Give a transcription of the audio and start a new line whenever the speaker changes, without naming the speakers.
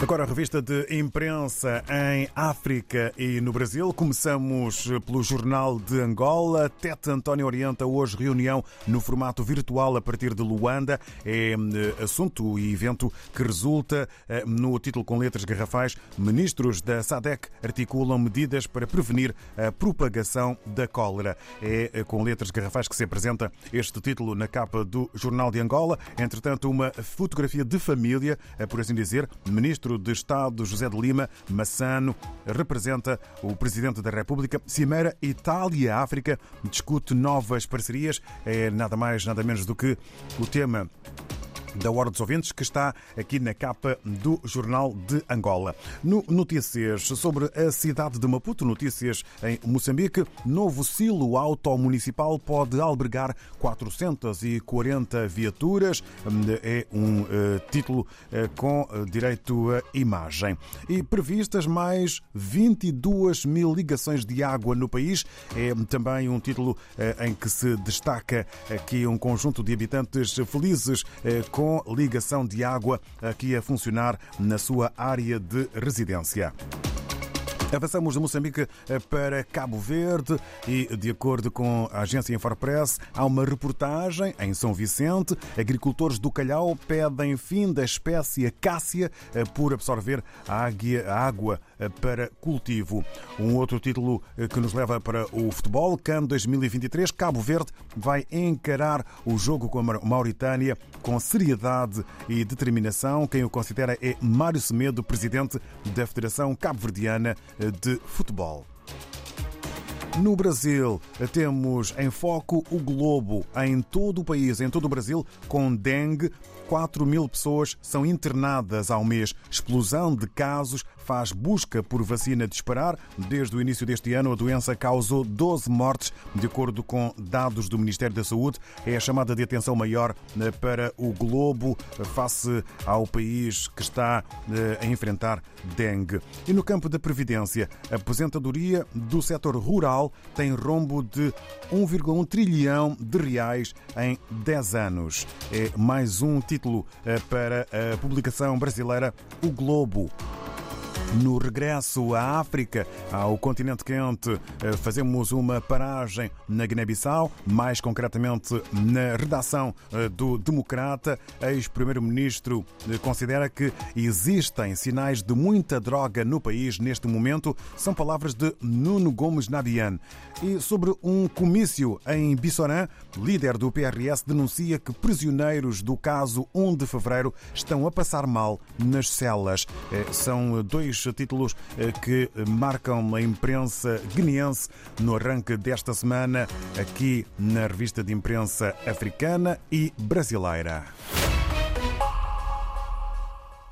Agora a revista de imprensa em África e no Brasil. Começamos pelo Jornal de Angola. Tete António orienta hoje reunião no formato virtual a partir de Luanda. É eh, assunto e evento que resulta eh, no título com letras garrafais. Ministros da SADEC articulam medidas para prevenir a propagação da cólera. É eh, com letras garrafais que se apresenta este título na capa do Jornal de Angola. Entretanto, uma fotografia de família, por assim dizer, ministro Ministro de Estado José de Lima Massano representa o Presidente da República. Cimeira Itália-África discute novas parcerias. É nada mais, nada menos do que o tema da Hora dos Ouvintes, que está aqui na capa do Jornal de Angola. No Notícias sobre a cidade de Maputo, notícias em Moçambique, novo silo automunicipal pode albergar 440 viaturas. É um uh, título uh, com uh, direito a imagem. E previstas mais 22 mil ligações de água no país. É também um título em que se destaca aqui um conjunto de habitantes felizes com ligação de água aqui a funcionar na sua área de residência. Avançamos de Moçambique eh, para Cabo Verde e, de acordo com a agência Infopress, há uma reportagem em São Vicente. Agricultores do Calhau pedem fim da espécie acácia eh, por absorver a água eh, para cultivo. Um outro título que nos leva para o futebol. CAN 2023. Cabo Verde vai encarar o jogo com a Mauritânia com seriedade e determinação. Quem o considera é Mário Semedo, presidente da Federação Cabo-Verdiana de futebol. No Brasil, temos em foco o globo em todo o país, em todo o Brasil, com dengue. 4 mil pessoas são internadas ao mês. Explosão de casos faz busca por vacina disparar. Desde o início deste ano, a doença causou 12 mortes, de acordo com dados do Ministério da Saúde. É a chamada de atenção maior eh, para o globo face ao país que está eh, a enfrentar dengue. E no campo da Previdência, a aposentadoria do setor rural tem rombo de 1,1 trilhão de reais em 10 anos. É mais um título eh, para a publicação brasileira O Globo. No regresso à África, ao continente quente, eh, fazemos uma paragem na Guiné-Bissau, mais concretamente na redação eh, do Democrata. Ex-primeiro-ministro eh, considera que existem sinais de muita droga no país neste momento. São palavras de Nuno Gomes Nabian. E sobre um comício em Bissorã, líder do PRS denuncia que prisioneiros do caso 1 de fevereiro estão a passar mal nas celas. São dois títulos eh, que marcam a imprensa guineense no arranque desta semana aqui na revista de imprensa africana e brasileira.